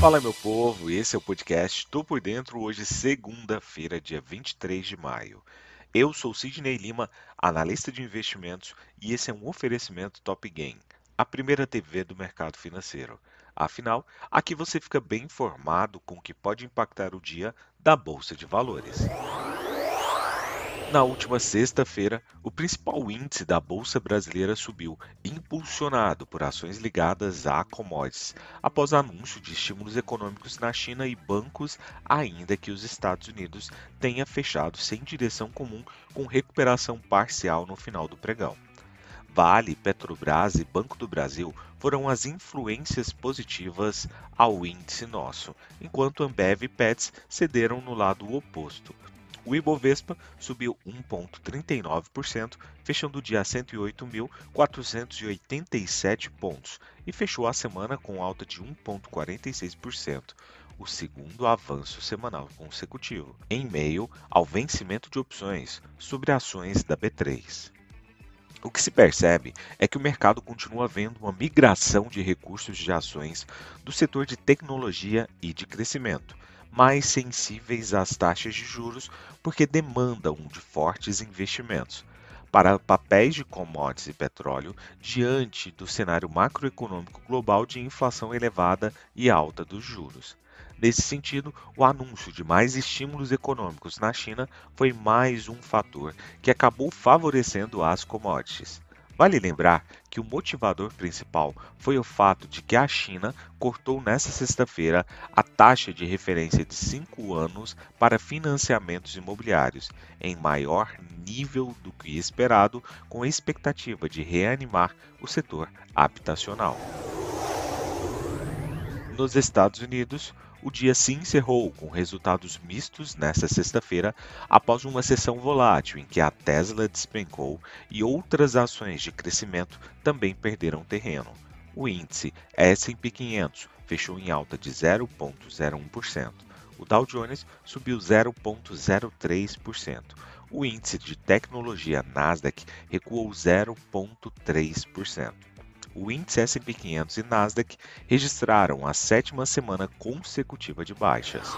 Fala meu povo, esse é o podcast Tô por Dentro, hoje segunda-feira, dia 23 de maio. Eu sou Sidney Lima, analista de investimentos, e esse é um oferecimento Top Game, a primeira TV do mercado financeiro. Afinal, aqui você fica bem informado com o que pode impactar o dia da Bolsa de Valores. Na última sexta-feira, o principal índice da Bolsa Brasileira subiu, impulsionado por ações ligadas a commodities, após anúncio de estímulos econômicos na China e bancos, ainda que os Estados Unidos tenha fechado sem direção comum, com recuperação parcial no final do pregão. Vale, Petrobras e Banco do Brasil foram as influências positivas ao índice nosso, enquanto Ambev e Pets cederam no lado oposto. O Ibovespa subiu 1,39%, fechando o dia a 108.487 pontos e fechou a semana com alta de 1,46%, o segundo avanço semanal consecutivo, em meio ao vencimento de opções sobre ações da B3. O que se percebe é que o mercado continua vendo uma migração de recursos de ações do setor de tecnologia e de crescimento mais sensíveis às taxas de juros porque demandam de fortes investimentos. Para papéis de commodities e petróleo, diante do cenário macroeconômico global de inflação elevada e alta dos juros. Nesse sentido, o anúncio de mais estímulos econômicos na China foi mais um fator que acabou favorecendo as commodities. Vale lembrar que o motivador principal foi o fato de que a China cortou nesta sexta-feira a taxa de referência de 5 anos para financiamentos imobiliários, em maior nível do que esperado, com a expectativa de reanimar o setor habitacional. Nos Estados Unidos, o dia se encerrou com resultados mistos nesta sexta-feira, após uma sessão volátil em que a Tesla despencou e outras ações de crescimento também perderam terreno. O índice S&P 500 fechou em alta de 0,01%. O Dow Jones subiu 0,03%. O índice de tecnologia Nasdaq recuou 0,3% o índice S&P 500 e Nasdaq registraram a sétima semana consecutiva de baixas.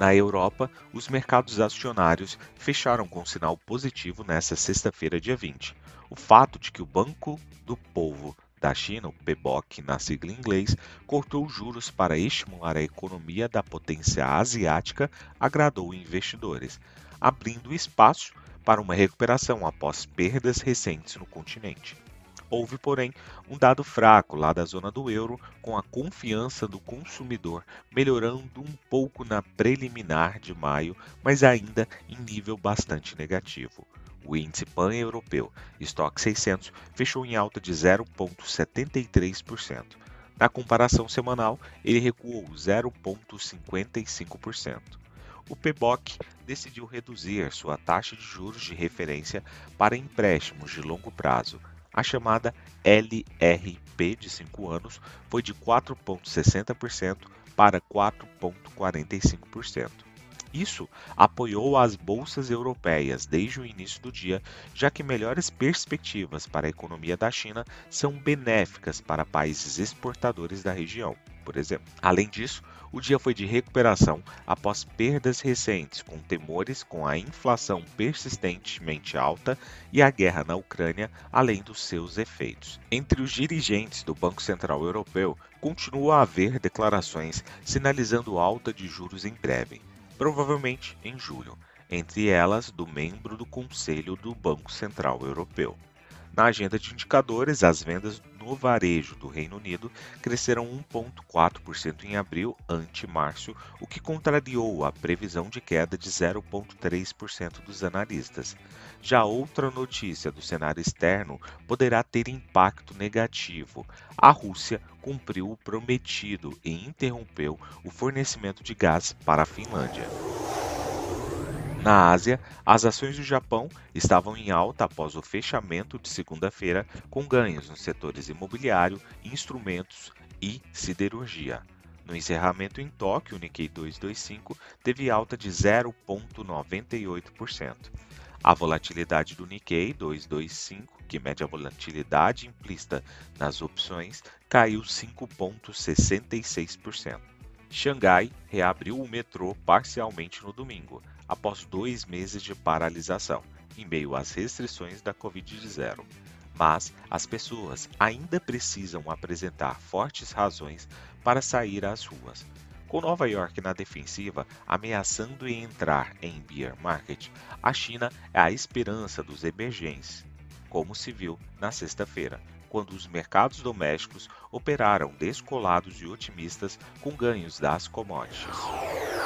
Na Europa, os mercados acionários fecharam com sinal positivo nesta sexta-feira, dia 20. O fato de que o Banco do Povo da China, o PBOC na sigla em inglês, cortou juros para estimular a economia da potência asiática, agradou investidores, abrindo espaço para uma recuperação após perdas recentes no continente. Houve, porém, um dado fraco lá da zona do euro, com a confiança do consumidor melhorando um pouco na preliminar de maio, mas ainda em nível bastante negativo. O índice pan-europeu Stock 600 fechou em alta de 0,73%. Na comparação semanal, ele recuou 0,55%. O PBOC decidiu reduzir sua taxa de juros de referência para empréstimos de longo prazo a chamada LRP de 5 anos foi de 4,60% para 4,45%. Isso apoiou as bolsas europeias desde o início do dia, já que melhores perspectivas para a economia da China são benéficas para países exportadores da região, por exemplo. Além disso, o dia foi de recuperação após perdas recentes, com temores com a inflação persistentemente alta e a guerra na Ucrânia, além dos seus efeitos. Entre os dirigentes do Banco Central Europeu, continua a haver declarações sinalizando alta de juros em breve, provavelmente em julho, entre elas do membro do Conselho do Banco Central Europeu. Na agenda de indicadores, as vendas no varejo do Reino Unido cresceram 1,4% em abril ante março, o que contrariou a previsão de queda de 0,3% dos analistas. Já outra notícia do cenário externo poderá ter impacto negativo. A Rússia cumpriu o prometido e interrompeu o fornecimento de gás para a Finlândia. Na Ásia, as ações do Japão estavam em alta após o fechamento de segunda-feira, com ganhos nos setores imobiliário, instrumentos e siderurgia. No encerramento em Tóquio, o Nikkei 225 teve alta de 0,98%. A volatilidade do Nikkei 225 que mede a volatilidade implícita nas opções, caiu 5,66%. Xangai reabriu o metrô parcialmente no domingo, após dois meses de paralisação, em meio às restrições da Covid-19. Mas as pessoas ainda precisam apresentar fortes razões para sair às ruas. Com Nova York na defensiva, ameaçando entrar em bear market, a China é a esperança dos emergentes, como se viu na sexta-feira, quando os mercados domésticos operaram descolados e otimistas com ganhos das commodities.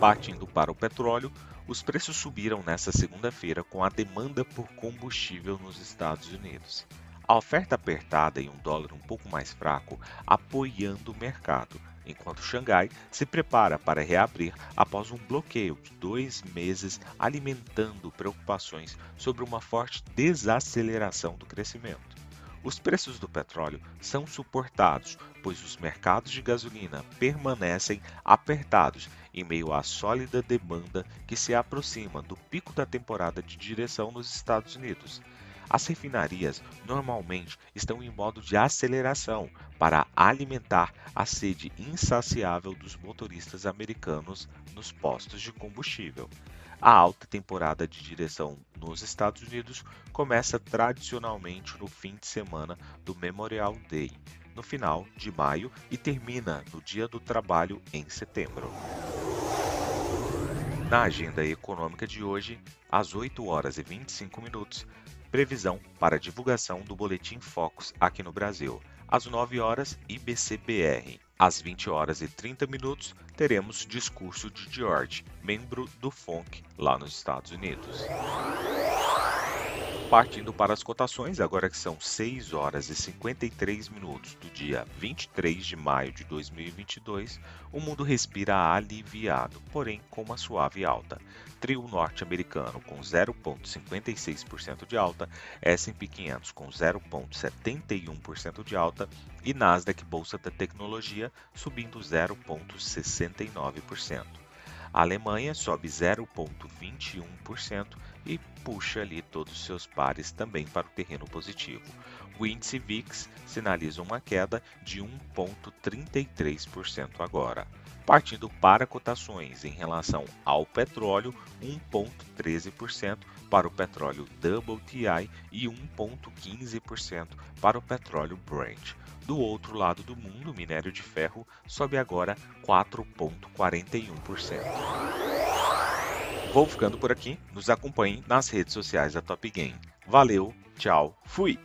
Partindo para o petróleo, os preços subiram nesta segunda-feira com a demanda por combustível nos Estados Unidos. A oferta apertada e um dólar um pouco mais fraco apoiando o mercado, enquanto Xangai se prepara para reabrir após um bloqueio de dois meses, alimentando preocupações sobre uma forte desaceleração do crescimento. Os preços do petróleo são suportados, pois os mercados de gasolina permanecem apertados em meio à sólida demanda que se aproxima do pico da temporada de direção nos Estados Unidos. As refinarias normalmente estão em modo de aceleração para alimentar a sede insaciável dos motoristas americanos nos postos de combustível. A alta temporada de direção nos Estados Unidos começa tradicionalmente no fim de semana do Memorial Day, no final de maio, e termina no Dia do Trabalho em setembro. Na agenda econômica de hoje, às 8 horas e 25 minutos, Previsão para divulgação do Boletim Focus aqui no Brasil. Às 9 horas, IBCBR. Às 20 horas e 30 minutos, teremos discurso de George, membro do FONC, lá nos Estados Unidos. Partindo para as cotações, agora que são 6 horas e 53 minutos do dia 23 de maio de 2022, o mundo respira aliviado, porém com uma suave alta. Trio norte-americano com 0,56% de alta, S&P 500 com 0,71% de alta e Nasdaq Bolsa da Tecnologia subindo 0,69%. A Alemanha sobe 0,21% e puxa ali todos os seus pares também para o terreno positivo. O índice VIX sinaliza uma queda de 1,33% agora. Partindo para cotações em relação ao petróleo, 1,13% para o petróleo WTI e 1,15% para o petróleo Brent. Do outro lado do mundo, o minério de ferro sobe agora 4,41%. Vou ficando por aqui, nos acompanhe nas redes sociais da Top Game. Valeu, tchau, fui!